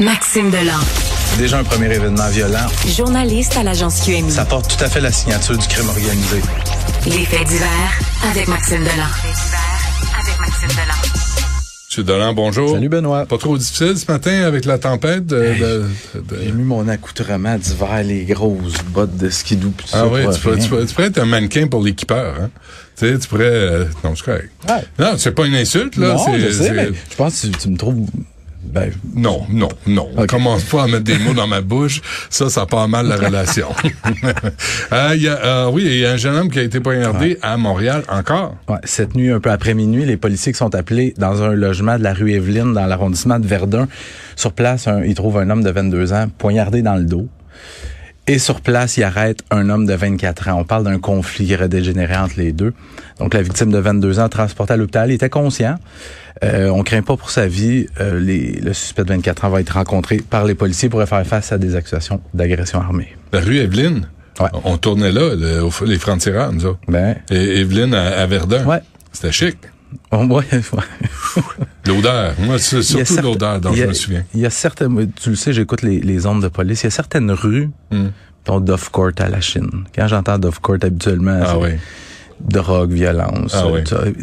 Maxime Delan. Déjà un premier événement violent. Journaliste à l'agence QMI. Ça porte tout à fait la signature du crime organisé. Les faits divers avec Maxime Delan. avec Maxime Delan. Monsieur Dolan, bonjour. Salut Benoît. Pas trop difficile ce matin avec la tempête? De, Hey, de- de- J'ai mis mon accoutrement d'hiver, les grosses bottes de skidoo. pis tout Ah ça oui, tu pourrais, tu, pourrais, tu pourrais être un mannequin pour l'équipeur. Hein? Tu sais, tu pourrais... euh, non, c'est correct. Ouais. Non, c'est pas une insulte, là. Non, je sais, mais je pense que tu, tu me trouves... Ben, Non, non, non. On commence pas à mettre des mots dans ma bouche. Ça, ça part mal la relation. Euh, il y a, euh, oui, il y a un jeune homme qui a été poignardé à Montréal encore. ouais, cette nuit, un peu après minuit, les policiers qui sont appelés dans un logement de la rue Evelyne, dans l'arrondissement de Verdun. Sur place, un- ils trouvent un homme de 22 ans poignardé dans le dos. Et sur place, il arrête un homme de 24 ans. On parle d'un conflit qui aurait dégénéré entre les deux. Donc, la victime de 22 ans, transportée à l'hôpital, il était conscient. Euh, on craint pas pour sa vie. Euh, les- le suspect de 24 ans va être rencontré par les policiers pour faire face à des accusations d'agression armée. La rue Evelyne. Ouais. On tournait là, le- les francs-tireurs, nous autres. Ben, Et Evelyne à, à Verdun. ouais. C'était chic. Ouais, ouais. L'odeur. Moi, surtout l'odeur dont je me souviens. Il y a certaines, tu le sais, j'écoute les, les ondes de police. Il y a certaines rues, Hmm. dont Dove Court à la Chine. Quand j'entends Dove Court, habituellement, Ah oui. Drogue, violence. Ah euh, oui.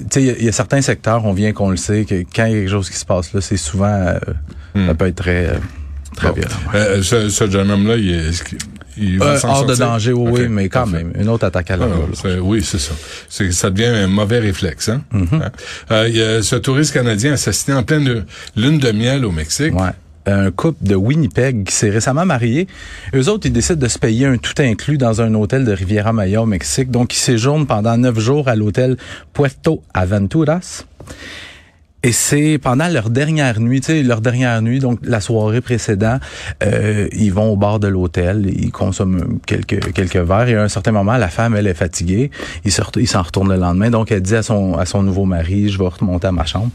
tu il y a- il y, a certains secteurs, on vient qu'on le sait, que quand il y a quelque chose qui se passe là, c'est souvent, euh, Hmm. ça peut être très, euh, très Bon. violent. Euh, ce, ce jeune homme-là, il, est- il va hors de danger, oui, mais quand parfait. même, une autre attaque à la Ah, oui, c'est ça. C'est, ça devient un mauvais réflexe. Hein? Mm-hmm. Il y a ce touriste canadien assassiné en pleine lune de miel au Mexique. Ouais. Un couple de Winnipeg qui s'est récemment marié. Eux autres, ils décident de se payer un tout inclus dans un hôtel de Riviera Maya au Mexique. Donc, ils séjournent pendant neuf jours à l'hôtel Puerto Aventuras. Et c'est pendant leur dernière nuit, tu leur dernière nuit, donc la soirée précédente, euh, ils vont au bar de l'hôtel, ils consomment quelques verres et à un certain moment, la femme, elle est fatiguée, ils s'en retournent le lendemain, donc elle dit à son nouveau mari, je vais remonter à ma chambre.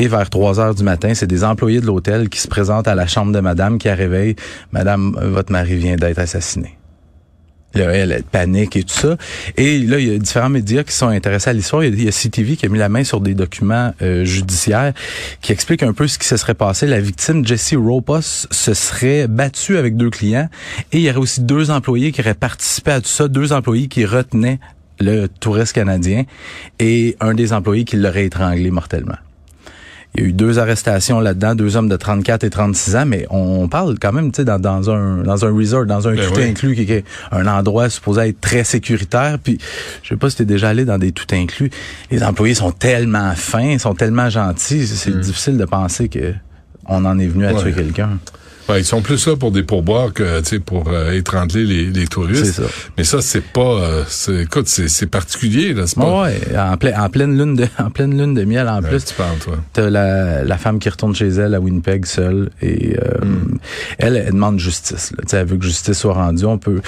Et vers 3 heures du matin, c'est des employés de l'hôtel qui se présentent à la chambre de madame qui a réveillé Madame, euh, votre mari vient d'être assassiné. Là, elle, elle panique et tout ça. Et là, il y a différents médias qui sont intéressés à l'histoire. Il y a- il y a CTV qui a mis la main sur des documents euh, judiciaires qui expliquent un peu ce qui se serait passé. La victime, Jessie Ropos, se serait battue avec deux clients. Et il y aurait aussi deux employés qui auraient participé à tout ça, deux employés qui retenaient le touriste canadien et un des employés qui l'aurait étranglé mortellement. Il y a eu deux arrestations là-dedans, deux hommes de 34 et 36 ans, mais on parle quand même, tu sais, dans, dans un dans un resort, dans un Ben tout oui. inclus, qui est un endroit supposé être très sécuritaire. Puis, je sais pas si t'es déjà allé dans des tout inclus. Les employés sont tellement fins, sont tellement gentils, c'est difficile de penser que on en est venu à. Ouais. tuer quelqu'un. Ouais, ils sont plus là pour des pourboires que tu sais, pour euh, étrangler les, les touristes. Ça. Mais ça, c'est pas. euh, c'est, écoute, c'est, c'est particulier, là. C'est pas. Ouais, en, plein- en pleine lune de en pleine lune de miel en Ouais, plus. tu parles, toi. T'as la, la femme qui retourne chez elle à Winnipeg seule et euh, Hmm. elle, elle demande justice. Là. Tu sais, Elle veut que justice soit rendue. On peut.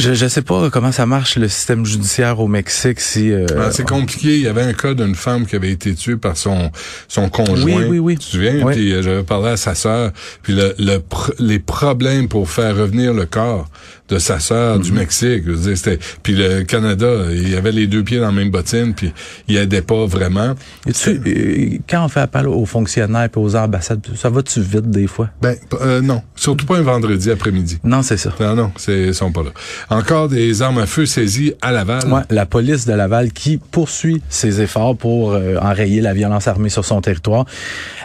Je je sais pas comment ça marche le système judiciaire au Mexique si. euh, Ah, c'est compliqué. Il y avait un cas d'une femme qui avait été tuée par son son conjoint. Oui, oui, oui. Tu te souviens? Oui. Puis euh, j'avais parlé à sa sœur. Puis le, le pr- les problèmes pour faire revenir le corps de sa sœur Mhm. du Mexique. Je veux dire. Puis le Canada, il avait les deux pieds dans la même bottine. Puis il aidait pas vraiment. et tu- quand on fait appel aux fonctionnaires et aux ambassades, ça va-tu vite des fois? Ben euh, non, surtout pas un vendredi après-midi. Non, c'est ça. Non, non, c'est ils sont pas là. Encore des armes à feu saisies à Laval. La police de Laval qui poursuit ses efforts pour euh, enrayer la violence armée sur son territoire.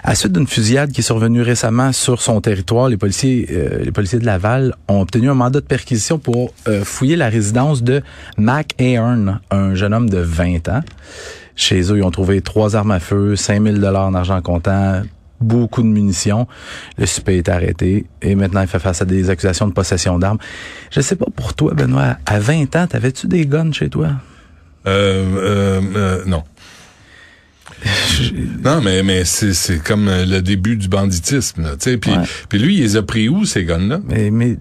À suite d'une fusillade qui est survenue récemment sur son territoire, les policiers, euh, les policiers de Laval ont obtenu un mandat de perquisition pour euh, fouiller la résidence de Mac Ahern, un jeune homme de 20 ans. Chez eux, ils ont trouvé trois armes à feu, 5000 dollars en argent comptant, beaucoup de munitions. Le suspect est arrêté et maintenant il fait face à des accusations de possession d'armes. Je sais pas pour toi, Benoît, à 20 ans, t'avais-tu des guns chez toi? Euh, euh, euh, non. Non, mais, mais c'est, comme le début du banditisme. Puis, Ouais. lui, il les a pris où, ces guns-là? Mais, mais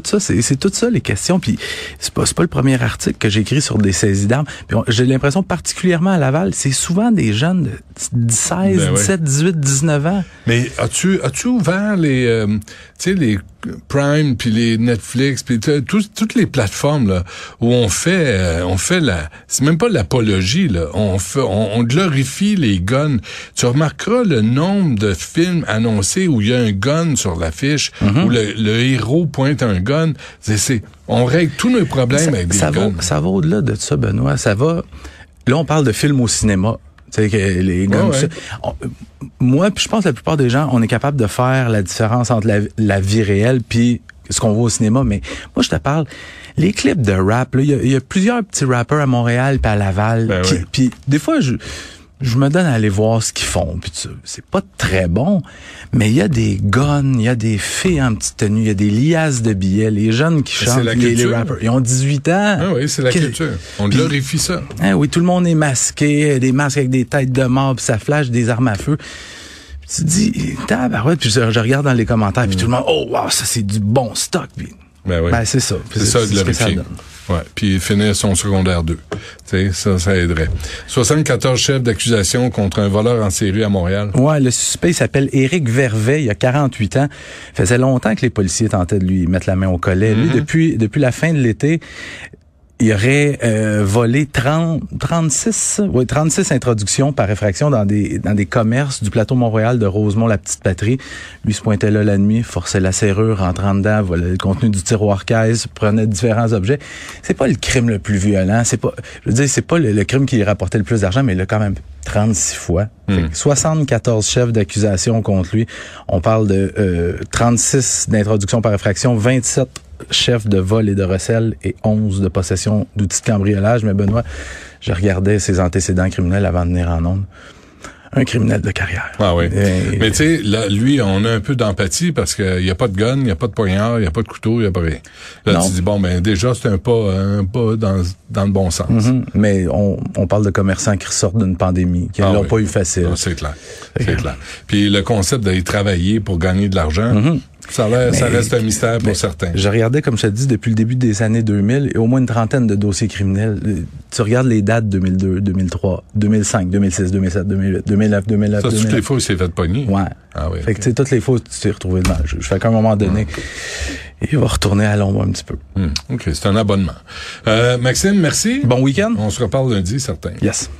tout ça, c'est tout ça les questions. Puis c'est pas, c'est pas le premier article que j'ai écrit sur des saisies d'armes. Puis j'ai l'impression, particulièrement à Laval, c'est souvent des jeunes de 16, Ben ouais. 17, 18, 19 ans. Mais as-tu as-tu ouvert les euh, tu sais les Prime puis les Netflix puis toutes les plateformes là où on fait euh, on fait la c'est même pas l'apologie là on fait on, on glorifie les guns tu remarqueras le nombre de films annoncés où il y a un gun sur l'affiche Mm-hmm. où le, le héros pointe un gun c'est on règle tous nos problèmes avec des ça va, guns ça va au-delà de ça, Benoît. Ça va. Là, on parle de films au cinéma. Tu sais, que les gars, Ouais, tout ça. ouais. On- moi, puis je pense que la plupart des gens, on est capable de faire la différence entre la, la vie réelle puis ce qu'on voit au cinéma. Mais moi, je te parle, les clips de rap, là, il y a- il y, a plusieurs petits rappeurs à Montréal puis à Laval. Ben. Puis des fois, je je me donne à aller voir ce qu'ils font. Puis c'est pas très bon, mais il y a des guns, il y a des filles en petite tenue, il y a des liasses de billets, les jeunes qui chantent, la les, les rappers, ils ont 18 ans. ah oui c'est la culture on Puis- glorifie ça Hein, oui, tout le monde est masqué, des masques avec des têtes de mort, puis ça flash des armes à feu. Puis tu te dis, tabarouette, puis je, je regarde dans les commentaires, puis tout le monde, oh wow, ça c'est du bon stock. Puis, ben oui ben c'est ça. C'est ça, ça glorifier. Ouais, puis finir son secondaire 2. Tu sais, ça, ça aiderait. 74 chefs d'accusation contre un voleur en série à Montréal. Ouais, le suspect il s'appelle Éric Vervet, il a 48 ans. faisait longtemps que les policiers tentaient de lui mettre la main au collet. Lui, depuis depuis la fin de l'été, il aurait euh, volé 30, 36, ouais, 36 introductions par effraction dans des dans des commerces du plateau Montréal de Rosemont, la petite patrie. Lui se pointait là la nuit, forçait la serrure, rentrant dedans, volait le contenu du tiroir caisse, prenait différents objets. C'est pas le crime le plus violent, c'est pas je veux dire c'est pas le, le crime qui rapportait le plus d'argent mais il l'a quand même 36 fois. Que 74 chefs d'accusation contre lui. On parle de euh, 36 d'introduction par effraction, 27 chefs de vol et de recel et 11 de possession d'outils de cambriolage. Mais Benoît, je regardais ses antécédents criminels avant de venir en ondes. Un criminel de carrière. Ah oui. Et- Mais tu sais, lui, on a un peu d'empathie parce qu'il n'y a pas de gun, il n'y a pas de poignard, il n'y a pas de couteau, il n'y a pas rien. Là, Non. tu dis, bon, ben déjà, c'est un pas, un pas dans, dans le bon sens. Mhm. Mais on, on parle de commerçants qui ressortent d'une pandémie, qui Ah l'ont oui. pas eu facile. Ah, c'est clair. C'est clair. Puis le concept d'aller travailler pour gagner de l'argent, ça, a reste un mystère pour certains. Je regardais, comme je te dis, depuis le début des années 2000, et au moins une trentaine de dossiers criminels. Euh, Tu regardes les dates 2002, 2003, 2005, 2006, 2007, 2008, 2009, 2009, Ça, toutes 2009. les fois, il s'est fait pogner. Ouais. Ah oui. Fait que, tu sais, toutes les fois, tu t'es retrouvé devant le juge. Fait qu'à un moment donné, il va retourner à l'ombre un petit peu. Hmm. OK, c'est un abonnement. Euh, Maxime, merci. Bon week-end? On se reparle lundi, certain. Yes.